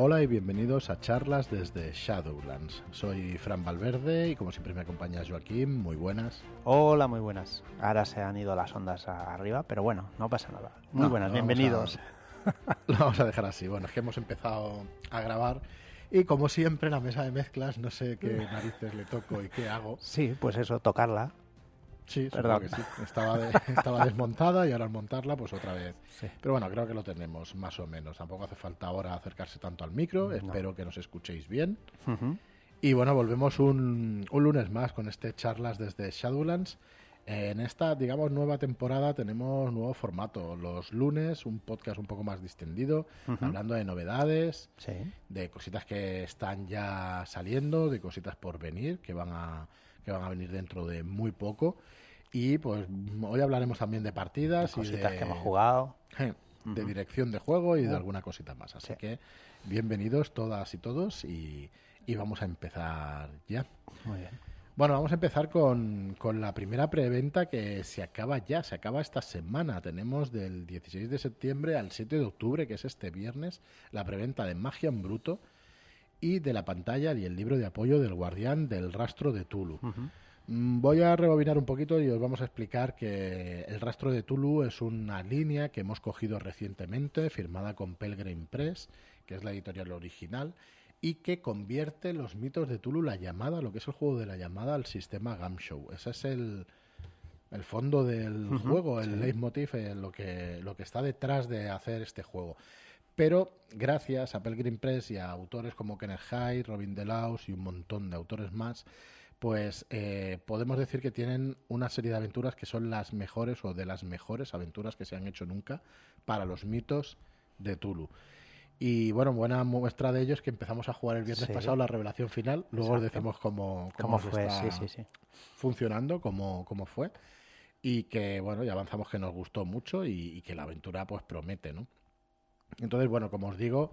Hola y bienvenidos a charlas desde Shadowlands. Soy Fran Valverde y como siempre me acompaña Joaquín. Muy buenas. Hola, muy buenas. Ahora se han ido las ondas arriba, pero bueno, no pasa nada. Muy No, buenas, bienvenidos. Lo vamos a dejar así. Bueno, es que hemos empezado a grabar y como siempre en la mesa de mezclas no sé qué narices le toco y qué hago. Sí, pues eso, tocarla. Sí, supongo que sí. Estaba, de- estaba desmontada y ahora al montarla pues otra vez. Sí. Pero bueno, creo que lo tenemos más o menos. Tampoco hace falta ahora acercarse tanto al micro. No. Espero que nos escuchéis bien. Y bueno, volvemos un, un lunes más con este charlas desde Shadowlands. En esta, digamos, nueva temporada tenemos nuevo formato. Los lunes, un podcast un poco más distendido, hablando de novedades, Sí. de cositas que están ya saliendo, de cositas por venir, que van a, que van a venir dentro de muy poco. Y pues hoy hablaremos también de partidas y Cositas de, que hemos jugado. de dirección de juego y de Uh. alguna cosita más. Así Sí. que bienvenidos todas y todos y, y vamos a empezar ya. Muy bien. Bueno, vamos a empezar con, con la primera preventa que se acaba ya, se acaba esta semana. Tenemos del 16 de septiembre al 7 de octubre, que es este viernes, la preventa de Magia en Bruto y de la pantalla y el libro de apoyo del Guardián del Rastro de Tulu. Mm, Voy a rebobinar un poquito y os vamos a explicar que el rastro de Tulu es una línea que hemos cogido recientemente, firmada con Pelgrim Press, que es la editorial original, y que convierte los mitos de Tulu, la llamada, lo que es el juego de la llamada, al sistema Gamshow. Ese es el, el fondo del juego, el sí. leitmotiv, eh, lo, que, lo que está detrás de hacer este juego. Pero gracias a Pelgrim Press y a autores como Kenneth Hyde, Robin DeLaus y un montón de autores más, pues eh, podemos decir que tienen una serie de aventuras que son las mejores o de las mejores aventuras que se han hecho nunca para los mitos de Tulu. Y bueno, buena muestra de ello es que empezamos a jugar el viernes Sí. pasado la revelación final, luego os decimos cómo, ¿Cómo fue? está Sí, sí, sí. funcionando, cómo, cómo fue. Y que, bueno, ya avanzamos que nos gustó mucho y, y que la aventura pues promete, ¿no? Entonces, bueno, como os digo,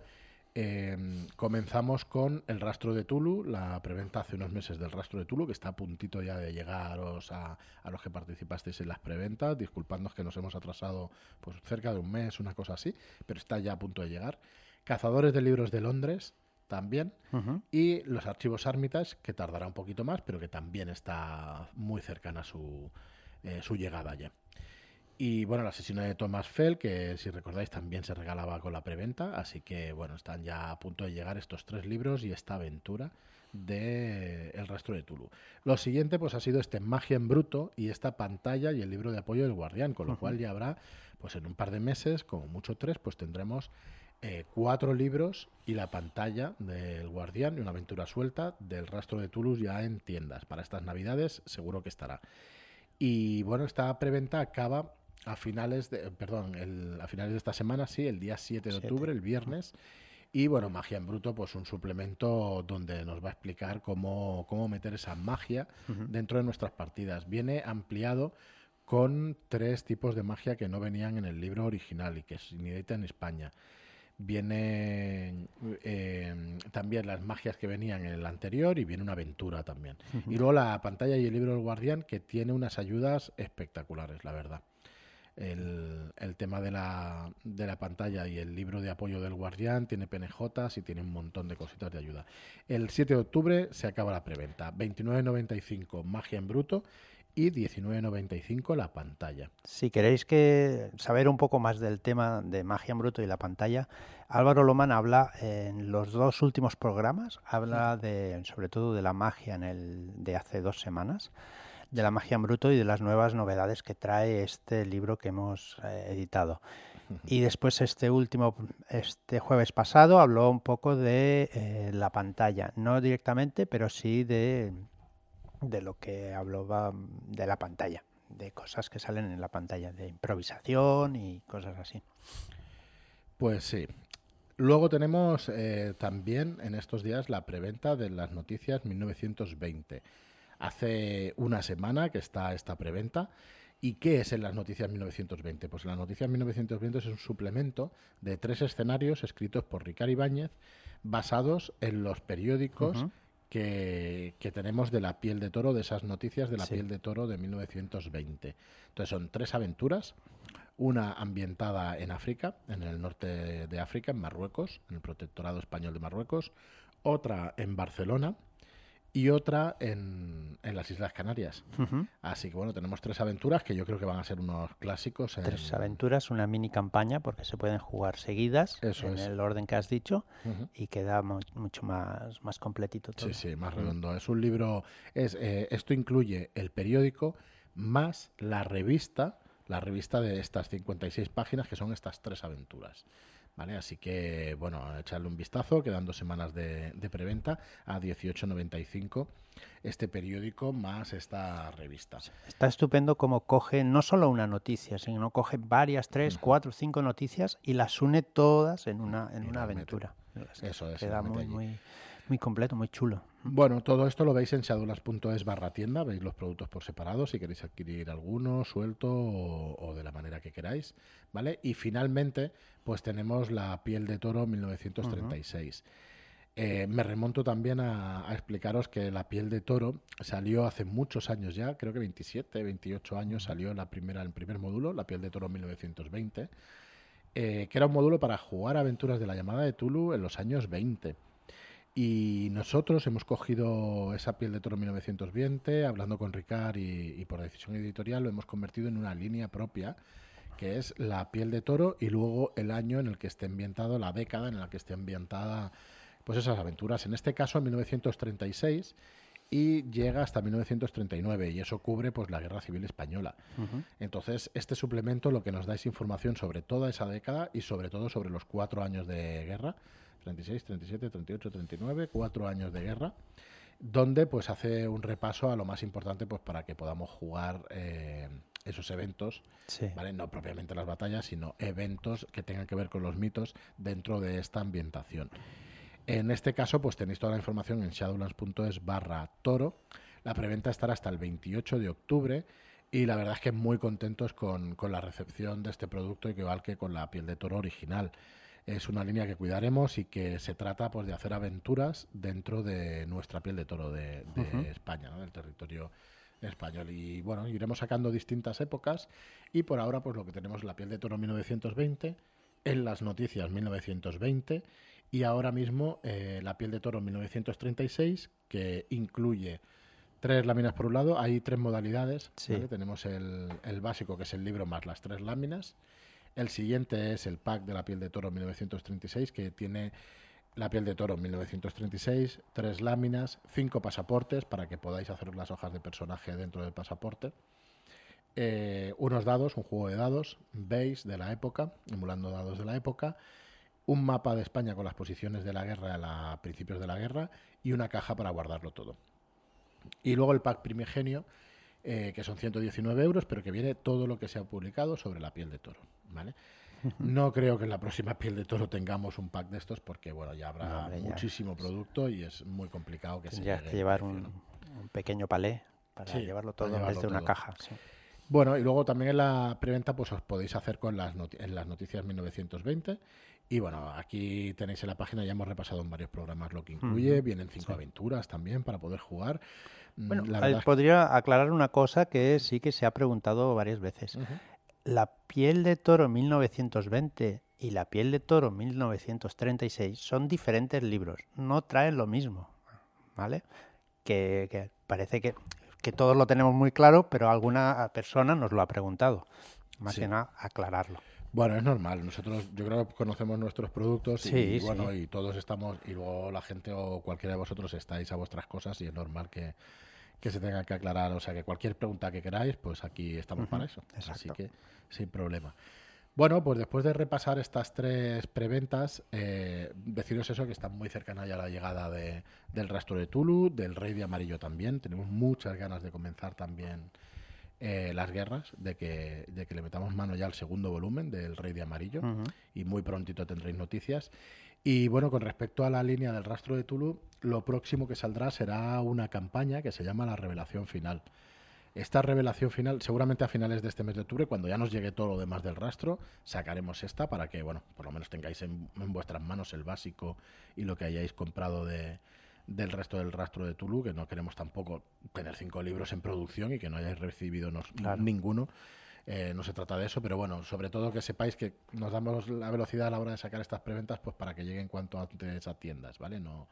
eh, comenzamos con el rastro de Tulu, la preventa hace unos meses del rastro de Tulu, que está a puntito ya de llegaros a, a los que participasteis en las preventas. Disculpadnos que nos hemos atrasado pues cerca de un mes, una cosa así, pero está ya a punto de llegar. Cazadores de libros de Londres también. Y los archivos Armitage, que tardará un poquito más, pero que también está muy cercana su, eh, su llegada ya. Y bueno, la sesión de Thomas Fell, que si recordáis también se regalaba con la preventa, así que bueno, están ya a punto de llegar estos tres libros y esta aventura de El rastro de Tulu. Lo siguiente pues ha sido este Magia en Bruto y esta pantalla y el libro de apoyo del Guardián, con lo cual ya habrá, pues en un par de meses, como mucho tres, pues tendremos eh, cuatro libros y la pantalla del Guardián y una aventura suelta del rastro de Toulouse ya en tiendas. Para estas navidades seguro que estará. Y bueno, esta preventa acaba a finales de, perdón, el- a finales de esta semana, sí, el día 7 de octubre, el viernes. Y bueno, Magia en Bruto, pues un suplemento donde nos va a explicar cómo, cómo meter esa magia dentro de nuestras partidas. Viene ampliado con tres tipos de magia que no venían en el libro original y que se inédita en España. Vienen eh, también las magias que venían en el anterior y viene una aventura también. Ujú. Y luego la pantalla y el libro del guardián que tiene unas ayudas espectaculares, la verdad. El, el tema de la, de la pantalla y el libro de apoyo del guardián tiene PNJs y tiene un montón de cositas de ayuda. El 7 de octubre se acaba la preventa. 29.95 magia en bruto y 19.95 la pantalla. Si queréis que saber un poco más del tema de magia en bruto y la pantalla, Álvaro Lomán habla en los dos últimos programas, habla de sobre todo de la magia en el de hace dos semanas, de la magia en bruto y de las nuevas novedades que trae este libro que hemos eh, editado. Y después este último, este jueves pasado, habló un poco de eh, la pantalla, no directamente, pero sí de, de lo que hablaba de la pantalla, de cosas que salen en la pantalla, de improvisación y cosas así. Pues sí. Luego tenemos eh, también en estos días la preventa de las noticias 1920. Hace una semana que está esta preventa. ¿Y qué es en las noticias 1920? Pues en las noticias 1920 es un suplemento de tres escenarios escritos por Ricard Ibáñez basados en los periódicos. Que, que tenemos de la piel de toro, de esas noticias de la Sí. piel de toro de 1920. Entonces son tres aventuras. una ambientada en África, en el norte de África, en Marruecos, en el Protectorado Español de Marruecos, otra en Barcelona, y otra en, en las Islas Canarias. Así que bueno, tenemos tres aventuras que yo creo que van a ser unos clásicos. Tres aventuras, una mini campaña, porque se pueden jugar seguidas en el orden que has dicho y queda mucho más, más completito todo. Sí, sí, más redondo. Es un libro, es, eh, esto incluye el periódico más la revista, la revista de estas 56 páginas que son estas tres aventuras. ¿Vale? Así que, bueno, echarle un vistazo, quedan dos semanas de, preventa a 18.95 este periódico más esta revista. Está estupendo como coge no solo una noticia, sino coge varias, tres, cuatro, cinco noticias y las une todas en una, en una aventura. Eso es. Queda muy, muy, muy completo, muy chulo. Bueno, todo esto lo veis en shadulas.es barra tienda, veis los productos por separado si queréis adquirir alguno suelto o, de la manera que queráis, ¿vale? Y finalmente, pues tenemos la piel de toro 1936. Eh, me remonto también a, explicaros que la piel de toro salió hace muchos años ya, creo que 27, 28 años salió la primera, el primer módulo, la piel de toro 1920, eh, que era un módulo para jugar aventuras de la llamada de Tulu en los años 20. Y nosotros hemos cogido esa piel de toro 1920, hablando con Ricard y, por decisión editorial, lo hemos convertido en una línea propia, que es la piel de toro y luego el año en el que esté ambientado, la década en la que esté ambientada pues esas aventuras. En este caso, en 1936 y llega hasta 1939 y eso cubre pues la Guerra Civil Española. Entonces, este suplemento lo que nos da es información sobre toda esa década y sobre todo sobre los cuatro años de guerra 36, 37, 38, 39, cuatro años de guerra, donde pues hace un repaso a lo más importante pues para que podamos jugar eh, esos eventos, ¿vale? no propiamente las batallas, sino eventos que tengan que ver con los mitos dentro de esta ambientación. En este caso, pues tenéis toda la información en shadowlands.es barra toro. La preventa estará hasta el 28 de octubre y la verdad es que muy contentos con, con la recepción de este producto, igual que con la piel de toro original es una línea que cuidaremos y que se trata pues de hacer aventuras dentro de nuestra piel de toro de, España, del territorio español. Y bueno, iremos sacando distintas épocas y por ahora pues lo que tenemos es la piel de toro 1920, en las noticias 1920 y ahora mismo eh, la piel de toro 1936 que incluye tres láminas por un lado, hay tres modalidades. Tenemos el, el, básico que es el libro más las tres láminas el siguiente es el pack de la piel de toro 1936, que tiene la piel de toro 1936, tres láminas, cinco pasaportes para que podáis hacer las hojas de personaje dentro del pasaporte. Eh, unos dados, un juego de dados, base de la época, emulando dados de la época, un mapa de España con las posiciones de la guerra a principios de la guerra y una caja para guardarlo todo. Y luego el pack primigenio, eh, que son 119 euros, pero que viene todo lo que se ha publicado sobre la piel de toro. ¿vale? No creo que en la próxima piel de toro tengamos un pack de estos porque bueno ya habrá muchísimo producto y es muy complicado que se llegue que llevar un, pequeño palé para llevarlo todo desde una caja. Bueno, y luego también en la preventa pues os podéis hacer con las en las noticias 1920 y bueno, aquí tenéis en la página, ya hemos repasado en varios programas lo que incluye, vienen cinco aventuras también para poder jugar. Mm, bueno, podría aclarar una cosa que sí que se ha preguntado varias veces. La piel de toro 1920 y la piel de toro 1936 son diferentes libros, no traen lo mismo, ¿vale? Que, parece que, todos lo tenemos muy claro, pero alguna persona nos lo ha preguntado. Más que nada, aclararlo. Bueno, es normal. Nosotros, yo creo que conocemos nuestros productos y, bueno, y todos estamos, y luego la gente o cualquiera de vosotros estáis a vuestras cosas y es normal que, que se tenga que aclarar. O sea, que cualquier pregunta que queráis, pues aquí estamos para eso. Así que sin problema. Bueno, pues después de repasar estas tres preventas, eh, deciros eso, que están muy cercanas ya la llegada de, del rastro de Tulu, del Rey de Amarillo también. Tenemos muchas ganas de comenzar también eh, las guerras, de que, de que le metamos mano ya al segundo volumen del Rey de Amarillo y muy prontito tendréis noticias. Y bueno, con respecto a la línea del rastro de Tulu, lo próximo que saldrá será una campaña que se llama La Revelación Final. Esta revelación final, seguramente a finales de este mes de octubre, cuando ya nos llegue todo lo demás del rastro, sacaremos esta para que, bueno, por lo menos tengáis en, vuestras manos el básico y lo que hayáis comprado de, del resto del rastro de Tulu, que no queremos tampoco tener cinco libros en producción y que no hayáis recibido ninguno. Eh, no se trata de eso, pero bueno, sobre todo que sepáis que nos damos la velocidad a la hora de sacar estas preventas pues para que lleguen cuanto antes a tiendas, ¿vale? No,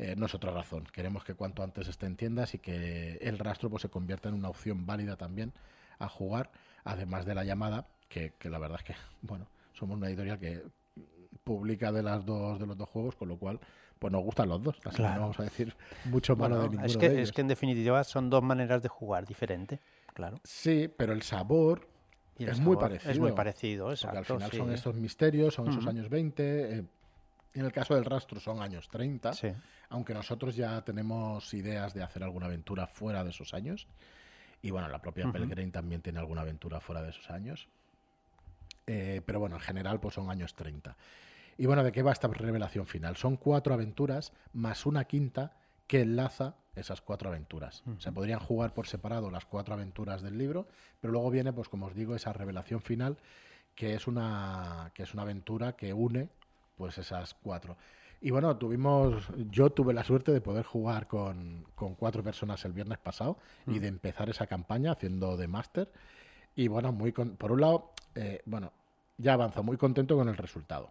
eh, no es otra razón. Queremos que cuanto antes esté en tiendas y que el rastro pues, se convierta en una opción válida también a jugar, además de la llamada, que, que la verdad es que, bueno, somos una editorial que publica de las dos de los dos juegos, con lo cual pues nos gustan los dos. Así que no vamos a decir mucho malo de ninguno es que, de ellos. Es que en definitiva son dos maneras de jugar diferentes, claro. Sí, pero el sabor el es muy parecido. Es muy parecido, Porque al exacto. final sí. son estos misterios, son esos años 20. eh, en el caso del rastro son años 30, Sí. aunque nosotros ya tenemos ideas de hacer alguna aventura fuera de esos años. Y bueno, la propia. Pellegrin también tiene alguna aventura fuera de esos años. Eh, pero bueno, en general pues son años 30. Y bueno, ¿de qué va esta revelación final? Son cuatro aventuras más una quinta que enlaza esas cuatro aventuras. Se podrían jugar por separado las cuatro aventuras del libro, pero luego viene, pues como os digo, esa revelación final, que es una, que es una aventura que une pues esas cuatro. Y bueno, tuvimos, yo tuve la suerte de poder jugar con, con cuatro personas el viernes pasado y de empezar esa campaña haciendo de máster. Y bueno, muy con- por un lado, eh, bueno, ya avanzó muy contento con el resultado.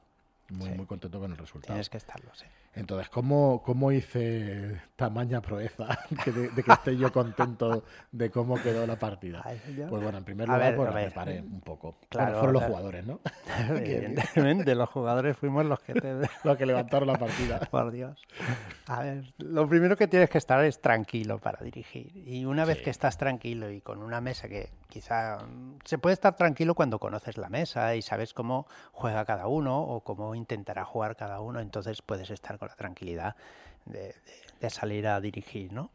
Muy, Sí. muy contento con el resultado. Tienes que estarlo, sí. Entonces, ¿cómo, cómo hice tamaña proeza que de, de que esté yo contento de cómo quedó la partida? Ay. Pues bueno, en primer lugar, ver, pues ver. preparé un poco. Claro, Bueno, fueron los jugadores, ¿no? Evidentemente, los jugadores fuimos los que te... los que levantaron la partida. Por Dios. A ver, lo primero que tienes que estar es tranquilo para dirigir. Y una vez Sí. que estás tranquilo y con una mesa que quizá mm, se puede estar tranquilo cuando conoces la mesa y sabes cómo juega cada uno o cómo intentará jugar cada uno, entonces puedes estar con la tranquilidad de, de- de salir a dirigir, ¿no?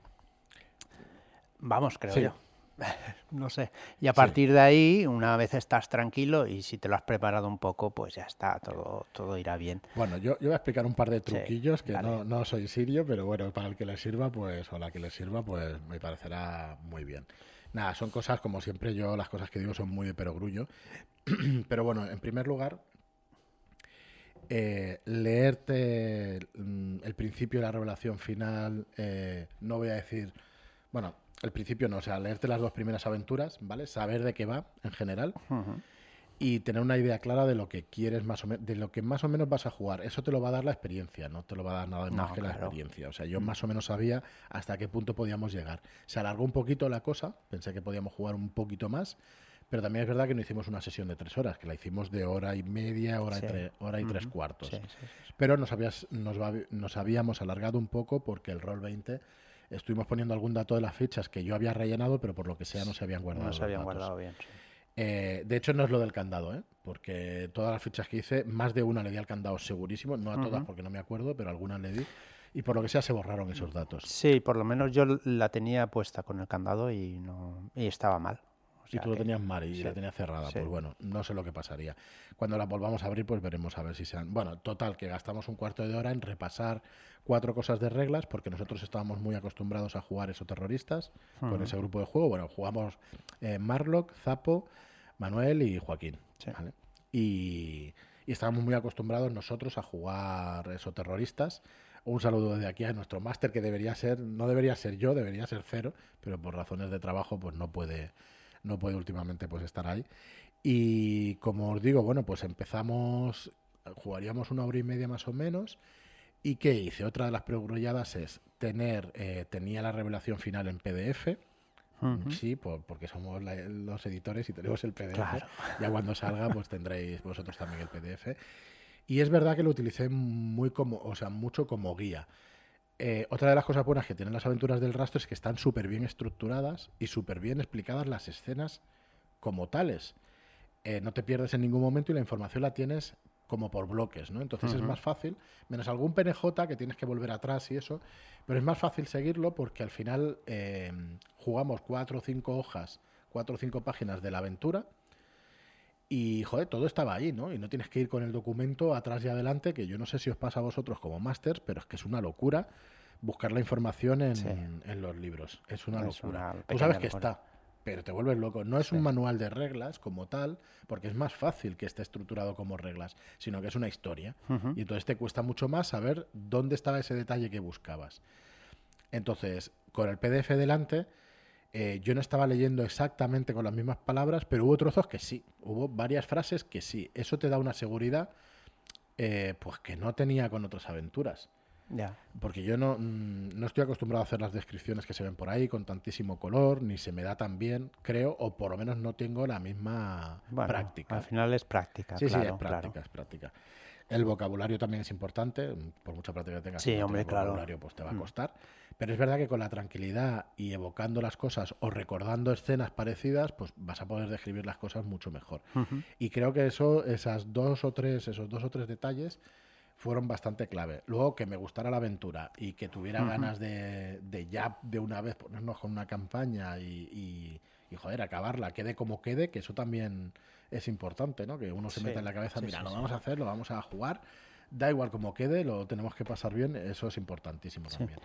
Vamos, creo Sí. yo. No sé. Y a partir de ahí, una vez estás tranquilo y si te lo has preparado un poco, pues ya está, todo, todo irá bien. Bueno, yo, yo voy a explicar un par de Sí, truquillos que no, no soy sirio, pero bueno, para el que le sirva, pues, o la que le sirva, pues me parecerá muy bien. Nada, son cosas, como siempre, yo las cosas que digo son muy de perogrullo. pero bueno, en primer lugar, eh, leerte mm, el principio de la revelación final, eh, no voy a decir, bueno, el principio no, o sea, leerte las dos primeras aventuras, ¿vale? Saber de qué va en general y tener una idea clara de lo que quieres más o menos, de lo que más o menos vas a jugar. Eso te lo va a dar la experiencia, no te lo va a dar nada más No, que la experiencia. O sea, yo más o menos sabía hasta qué punto podíamos llegar. Se alargó un poquito la cosa, pensé que podíamos jugar un poquito más, pero también es verdad que no hicimos una sesión de tres horas, que la hicimos de hora y media, hora, Sí. y, tre- hora y tres cuartos. Sí, sí. Pero nos, habías- nos, va- nos habíamos alargado un poco porque el rol 20 estuvimos poniendo algún dato de las fichas que yo había rellenado, pero por lo que sea no se habían guardado. No se habían datos. guardado bien. Eh, de hecho, no es lo del candado, ¿eh? porque todas las fichas que hice, más de una le di al candado segurísimo, no a todas porque no me acuerdo, pero algunas le di. Y por lo que sea se borraron esos datos. Sí, por lo menos yo la tenía puesta con el candado y no y estaba mal. O Y sea tú lo tenías mal y sí, la tenías cerrada. sí. Pues bueno, no sé lo que pasaría. Cuando la volvamos a abrir, pues veremos a ver si sean. Bueno, total, que gastamos un cuarto de hora en repasar cuatro cosas de reglas, porque nosotros estábamos muy acostumbrados a jugar esos terroristas con ese grupo de juego. Bueno, jugamos eh, Marlock, Zapo, Manuel y Joaquín. Sí. ¿vale? Y, y estábamos muy acostumbrados nosotros a jugar esos terroristas. Un saludo desde aquí a nuestro máster que debería ser, no debería ser yo, debería ser cero, pero por razones de trabajo pues no puede, no puede últimamente pues estar ahí. Y como os digo, bueno, pues empezamos, jugaríamos una hora y media más o menos. ¿Y qué hice? Otra de las pregrulladas es tener, eh, tenía la revelación final en PDF. Sí, por- porque somos la- los editores y tenemos el PDF. Claro. Ya cuando salga, pues tendréis vosotros también el PDF. Y es verdad que lo utilicé muy como, o sea, mucho como guía. Eh, otra de las cosas buenas que tienen las aventuras del rastro es que están súper bien estructuradas y súper bien explicadas las escenas como tales. Eh, no te pierdes en ningún momento y la información la tienes como por bloques, ¿no? Entonces es más fácil, menos algún PNJ que tienes que volver atrás y eso, pero es más fácil seguirlo porque al final eh, jugamos cuatro o cinco hojas, cuatro o cinco páginas de la aventura y, joder, todo estaba ahí, ¿no? Y no tienes que ir con el documento atrás y adelante, que yo no sé si os pasa a vosotros como másters, pero es que es una locura buscar la información en, Sí. en los libros. Es una Es locura. una Tú sabes que locura. está, pero te vuelves loco. No es Sí. un manual de reglas como tal, porque es más fácil que esté estructurado como reglas, sino que es una historia. Y entonces te cuesta mucho más saber dónde estaba ese detalle que buscabas. Entonces, con el PDF delante, eh, yo no estaba leyendo exactamente con las mismas palabras, pero hubo trozos que sí, hubo varias frases que sí. Eso te da una seguridad eh, pues que no tenía con otras aventuras. Ya. Porque yo no, mm, no estoy acostumbrado a hacer las descripciones que se ven por ahí con tantísimo color, ni se me da tan bien, creo, o por lo menos no tengo la misma Bueno, práctica. Al final es práctica. Sí, claro, sí, es práctica, claro. es práctica. El vocabulario también es importante, por mucha práctica que tengas. Sí, hombre, tienes claro. vocabulario, pues te va a Mm. costar. Pero es verdad que con la tranquilidad y evocando las cosas o recordando escenas parecidas, pues vas a poder describir las cosas mucho mejor. Y creo que eso, esas dos o tres, esos dos o tres detalles fueron bastante clave. Luego que me gustara la aventura y que tuviera ganas de, de ya de una vez ponernos con una campaña y, y- y, joder, acabarla, quede como quede, que eso también es importante, ¿no? Que uno se Sí, meta en la cabeza, sí, mira, sí, lo vamos a hacer, lo vamos a jugar, da igual como quede, lo tenemos que pasar bien, eso es importantísimo también.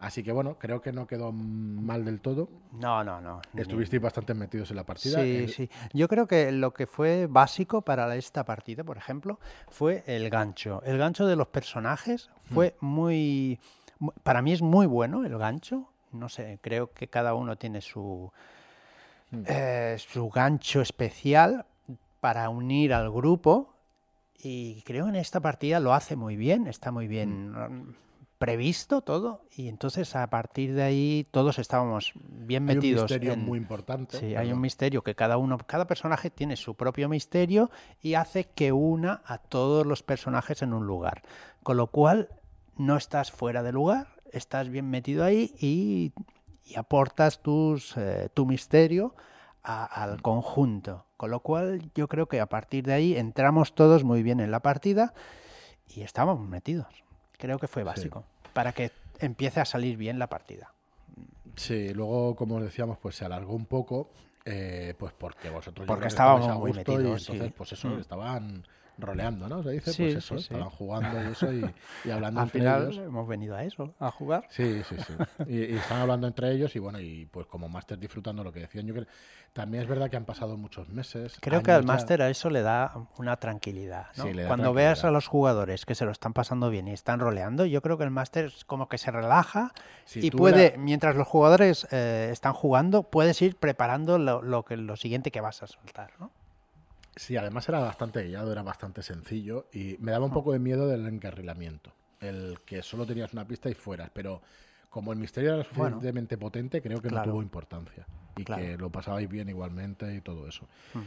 Así que bueno, creo que no quedó mal del todo. No, no, no. Estuvisteis bastante metidos en la partida. Sí, El- sí. Yo creo que lo que fue básico para esta partida, por ejemplo, fue el gancho. El gancho de los personajes fue muy... mu- Para mí es muy bueno el gancho. No sé, creo que cada uno tiene su, Mm. eh, su gancho especial para unir al grupo. Y creo en esta partida lo hace muy bien, está muy bien mm, previsto todo. Y entonces a partir de ahí todos estábamos bien Hay un metidos. misterio en- muy importante. Sí, hay un misterio que cada uno, cada personaje tiene su propio misterio y hace que una a todos los personajes en un lugar. Con lo cual no estás fuera de lugar, estás bien metido ahí y, y aportas tus, eh, tu misterio a- al conjunto. Con lo cual yo creo que a partir de ahí entramos todos muy bien en la partida y estábamos metidos. Creo que fue básico para que empiece a salir bien la partida. Sí, luego, como os decíamos, pues se alargó un poco, eh, pues porque vosotros Porque estábamos muy y metidos, entonces, sí. pues eso, Mm. estaban roleando, ¿no? Se dice, Sí, pues eso, sí, sí. estaban jugando y eso y, y hablando Al entre final ellos. hemos venido a eso, a jugar. Sí, sí, sí. Y, y están hablando entre ellos y bueno, y pues como máster disfrutando lo que decían. Yo creo también es verdad que han pasado muchos meses. Creo que al máster a eso le da una tranquilidad. ¿no? Sí, le da Cuando veas a los jugadores que se lo están pasando bien y están roleando, yo creo que el máster es como que se relaja Si y puede, la- mientras los jugadores eh, están jugando, puedes ir preparando lo, lo que, lo siguiente que vas a soltar. ¿no? Sí, además era bastante guiado, era bastante sencillo y me daba un Ah. poco de miedo del encarrilamiento. El que solo tenías una pista y fueras, pero como el misterio era Bueno. suficientemente potente, creo que Claro. no tuvo importancia. Y Claro. que lo pasabais bien igualmente y todo eso. Mm.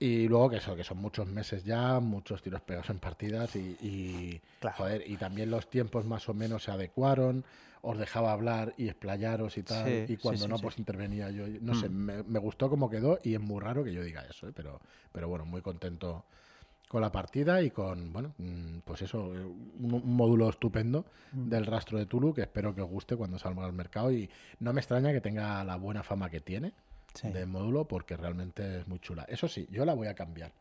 Y luego que eso, que son muchos meses ya, muchos tiros pegados en partidas y, y, Claro. joder, y también los tiempos más o menos se adecuaron, os dejaba hablar y explayaros y tal, Sí, y cuando sí, no, sí. pues intervenía yo. No sé, Mm. me, me gustó cómo quedó y es muy raro que yo diga eso, ¿eh? pero, pero bueno, muy contento con la partida y con, bueno, mm, pues eso, un, un módulo estupendo Mm. del rastro de Tulu que espero que os guste cuando salga al mercado y no me extraña que tenga la buena fama que tiene Sí. de módulo porque realmente es muy chula. Eso sí, yo la voy a cambiar.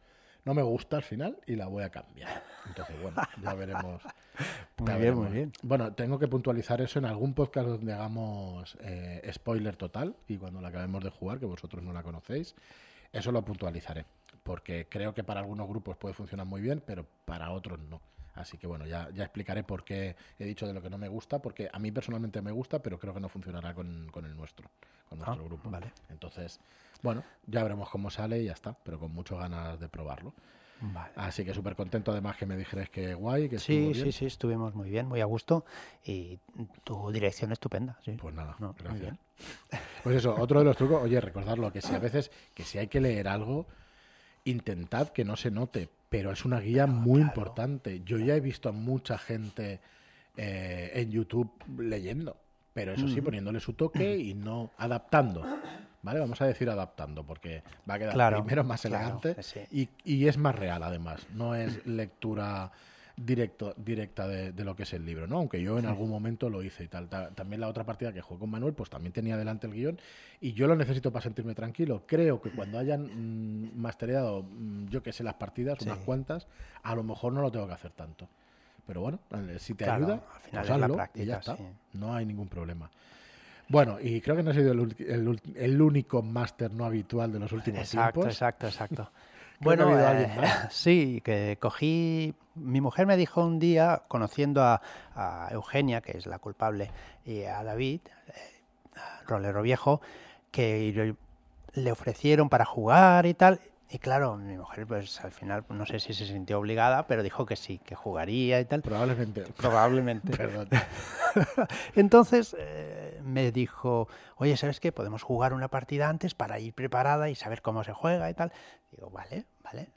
No me gusta al final y la voy a cambiar. Entonces, bueno, ya veremos. Muy ya bien, veremos. muy bien. Bueno, tengo que puntualizar eso en algún podcast donde hagamos eh, spoiler total y cuando la acabemos de jugar, que vosotros no la conocéis, eso lo puntualizaré. Porque creo que para algunos grupos puede funcionar muy bien, pero para otros no. Así que bueno, ya, ya explicaré por qué he dicho de lo que no me gusta, porque a mí personalmente me gusta, pero creo que no funcionará con, con el nuestro, con nuestro Ah, grupo. vale. Entonces, bueno, ya veremos cómo sale y ya está, pero con muchas ganas de probarlo. Vale. Así que súper contento además que me dijerais que guay, que Sí, estuvo bien. sí, sí, estuvimos muy bien, muy a gusto y tu dirección estupenda. Sí. Pues nada, No, gracias. Pues eso, otro de los trucos, oye, recordarlo, que si a veces, que si hay que leer algo, intentad que no se note, pero es una guía muy claro. importante. Yo ya he visto a mucha gente eh, en YouTube leyendo, pero eso sí, Mm. poniéndole su toque y no adaptando. ¿Vale? Vamos a decir adaptando, porque va a quedar Claro, primero más elegante sí. y, y es más real además. No es lectura directo, directa de, de lo que es el libro, ¿no? Aunque yo en algún momento lo hice y tal. Ta- También la otra partida que jugué con Manuel, pues también tenía delante el guion y yo lo necesito para sentirme tranquilo. Creo que cuando hayan mm, mastereado, mm, yo que sé, las partidas, Sí. unas cuantas, a lo mejor no lo tengo que hacer tanto. Pero bueno, eh, si te Claro, ayuda, al final es la hazlo y práctica, ya está. sí. No hay ningún problema. Bueno, y creo que no he sido el, el el único máster no habitual de los últimos Exacto, tiempos. exacto, exacto. Ha bueno, eh, sí, que cogí. Mi mujer me dijo un día, conociendo a, a Eugenia, que es la culpable, y a David, eh, a Rolero Viejo, que le ofrecieron para jugar y tal. Y claro, mi mujer, pues al final, no sé si se sintió obligada, pero dijo que sí, que jugaría y tal. Probablemente. Probablemente. Perdón. Entonces eh, me dijo, oye, ¿sabes qué? Podemos jugar una partida antes para ir preparada y saber cómo se juega y tal. Digo, vale, vale.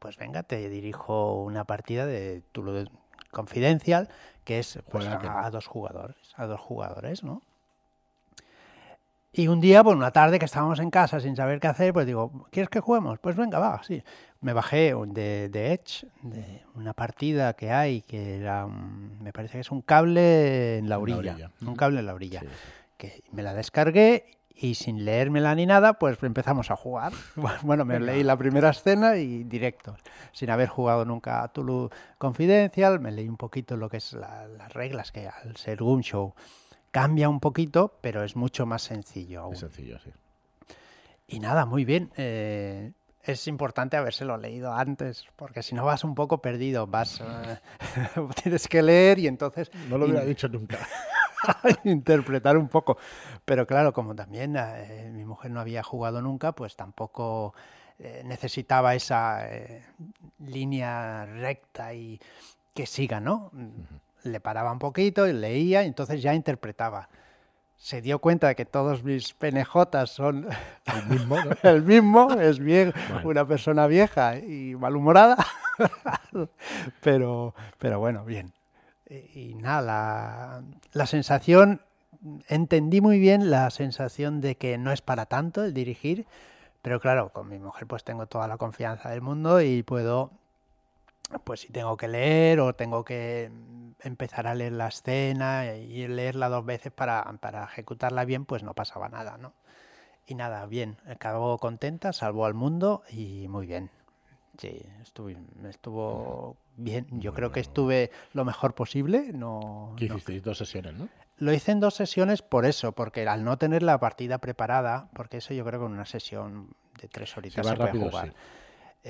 Pues venga, te dirijo una partida de Tulu Confidencial, que es pues, a, a dos jugadores, a dos jugadores, ¿no? Y un día, por una tarde que estábamos en casa sin saber qué hacer, pues digo, ¿quieres que juguemos? Pues venga, va, sí. Me bajé de, de Edge, de una partida que hay, que era, me parece que es un cable en la orilla, un cable en la orilla, que me la descargué y sin leérmela ni nada, pues empezamos a jugar. Bueno, me leí la primera escena y directo, sin haber jugado nunca a Tulu Confidencial, me leí un poquito lo que es las reglas, que al ser un show Cambia un poquito, pero es mucho más sencillo. Aún. Es sencillo, sí. Y nada, muy bien. Eh, es importante habérselo leído antes, porque si no vas un poco perdido, vas eh, tienes que leer y entonces no lo hubiera dicho nunca. interpretar un poco. Pero claro, como también eh, mi mujer no había jugado nunca, pues tampoco necesitaba esa línea recta y que siga, ¿no? Le paraba un poquito y leía y entonces ya interpretaba. Se dio cuenta de que todos mis penejotas son el mismo, el mismo es bien una persona vieja y malhumorada, pero, pero bueno, bien. Y, nada, la, la sensación, entendí muy bien la sensación de que no es para tanto el dirigir, pero claro, con mi mujer pues tengo toda la confianza del mundo y puedo pues si tengo que leer o tengo que empezar a leer la escena y leerla dos veces para, para ejecutarla bien, pues no pasaba nada, ¿no? Y nada, bien, acabó contenta, salvó al mundo y muy bien. Sí, estuve, estuvo bien. Yo creo que estuve lo mejor posible. No. Dos sesiones, ¿no? Lo hice en dos sesiones por eso, porque al no tener la partida preparada, porque eso yo creo que en una sesión de tres horitas se, puede jugar.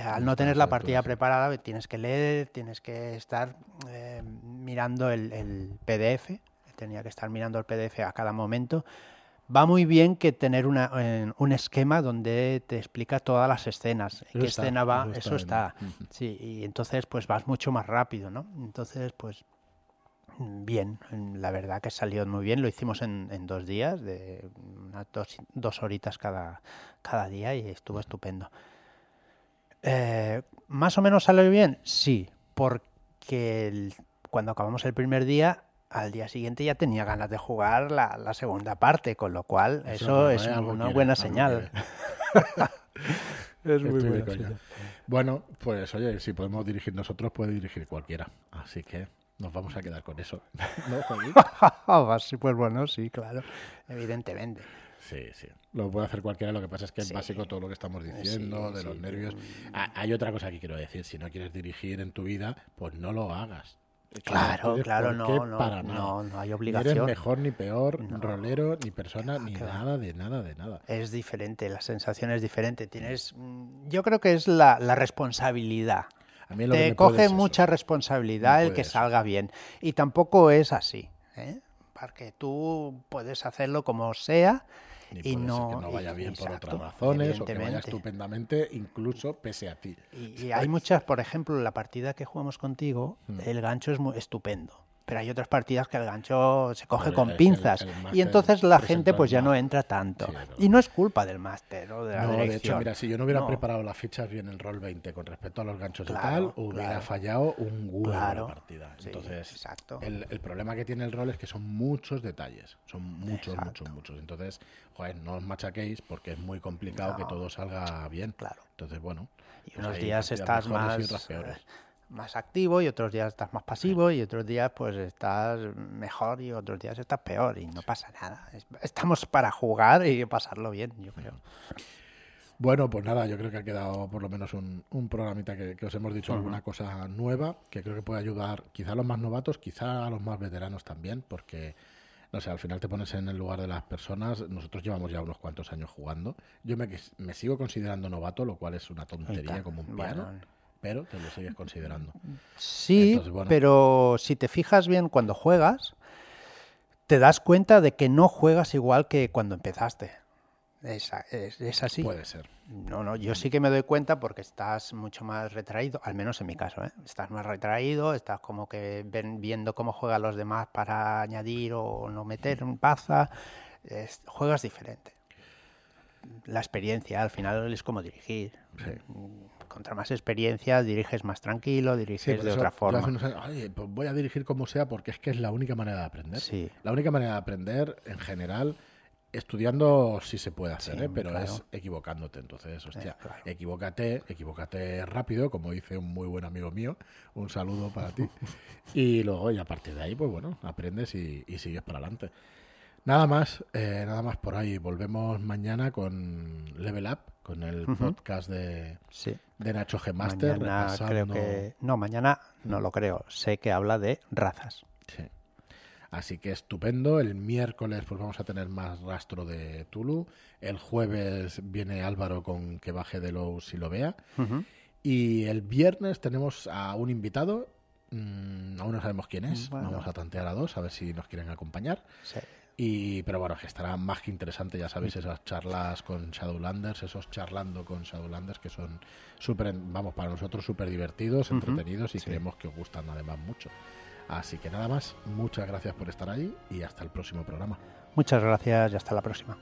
Al no tener la partida preparada, tienes que leer, tienes que estar eh, mirando el, PDF, tenía que estar mirando el PDF a cada momento. Va muy bien que tener una, un esquema donde te explica todas las escenas, qué escena va, eso está. Sí, y entonces pues vas mucho más rápido, ¿no? Entonces pues bien, la verdad que salió muy bien, lo hicimos en, dos días, de unas dos, dos horitas cada, cada día y estuvo estupendo. Eh, ¿Más o menos salió bien? Sí, porque cuando acabamos el primer día, al día siguiente ya tenía ganas de jugar la, segunda parte, con lo cual eso, es una buena señal. es muy buena Bueno, pues oye, si podemos dirigir nosotros, puede dirigir cualquiera. Así que nos vamos a quedar con eso. ¿No, sí, pues bueno, sí, claro, evidentemente. Sí, sí. Lo puede hacer cualquiera, lo que pasa es que es básico todo lo que estamos diciendo, de los nervios. hay otra cosa que quiero decir, si no quieres dirigir en tu vida, pues no lo hagas. Claro, claro, no, no, no, hay obligación. Ni eres mejor ni peor, rolero, ni persona, ni nada de nada de nada. Es diferente, la sensación es diferente. Tienes, mm, yo creo que es la, responsabilidad. A mí lo Te coge mucha responsabilidad el que salga bien. Y tampoco es así. ¿eh? Porque tú puedes hacerlo como sea y no, que no vaya bien por otras razones o que vaya estupendamente incluso pese a ti. Y, hay muchas, por ejemplo, la partida que jugamos contigo, hmm. el gancho es muy estupendo pero hay otras partidas que el gancho se coge con pinzas y entonces la gente pues ya no entra tanto. y no es culpa del máster o de la No, de hecho, mira, si yo no hubiera preparado las fichas bien el rol 20 con respecto a los ganchos y tal, hubiera fallado un huevo la partida. entonces, exacto. El, el, problema que tiene el rol es que son muchos detalles, son muchos, muchos, muchos. Entonces, joder, no os machaquéis porque es muy complicado que todo salga bien. Claro. Entonces, bueno. Y pues unos días estás más más activo y otros días estás más pasivo y otros días pues estás mejor y otros días estás peor y no pasa nada. Estamos para jugar y pasarlo bien, yo creo. Bueno, pues nada, yo creo que ha quedado por lo menos un, un programita que, os hemos dicho alguna cosa nueva que creo que puede ayudar quizá a los más novatos, quizá a los más veteranos también, porque no sé, al final te pones en el lugar de las personas. Nosotros llevamos ya unos cuantos años jugando. Yo me, me sigo considerando novato, lo cual es una tontería como un piano pero te lo sigues considerando. Sí, pero si te fijas bien cuando juegas, te das cuenta de que no juegas igual que cuando empezaste. Es, es, es, así. Puede ser. No, no, yo sí que me doy cuenta porque estás mucho más retraído, al menos en mi caso, ¿eh? Estás más retraído, estás como que ven, viendo cómo juegan los demás para añadir o no meter un paza. Es, juegas diferente. La experiencia al final es como dirigir. Sí. Contra más experiencia diriges más tranquilo, diriges Sí, de eso otra forma. unos "Oye, pues voy a dirigir como sea porque es que es la única manera de aprender. Sí. La única manera de aprender en general, estudiando sí se puede hacer, Sí, ¿eh? pero claro. es equivocándote. Entonces, hostia, Eh, claro. equivócate, equivócate rápido, como dice un muy buen amigo mío. Un saludo para ti. y luego, y a partir de ahí, pues bueno, aprendes y, y sigues para adelante. Nada más, eh, nada más por ahí. Volvemos mañana con Level Up, con el podcast de, Sí. de Nacho G. Master. Mañana creo que. No, mañana no lo creo. Sé que habla de razas. Sí. Así que estupendo. El miércoles pues vamos a tener más rastro de Tulu. El jueves viene Álvaro con que baje de low si lo vea. Y el viernes tenemos a un invitado. Mm, aún no sabemos quién es. Bueno. Vamos a tantear a dos a ver si nos quieren acompañar. Sí. Y, pero bueno, que estará más que interesante, ya sabéis, esas charlas con Shadowlanders, esos charlando con Shadowlanders que son súper, vamos, para nosotros súper divertidos, entretenidos y sí. creemos que os gustan además mucho. Así que nada más, muchas gracias por estar ahí y hasta el próximo programa. Muchas gracias y hasta la próxima.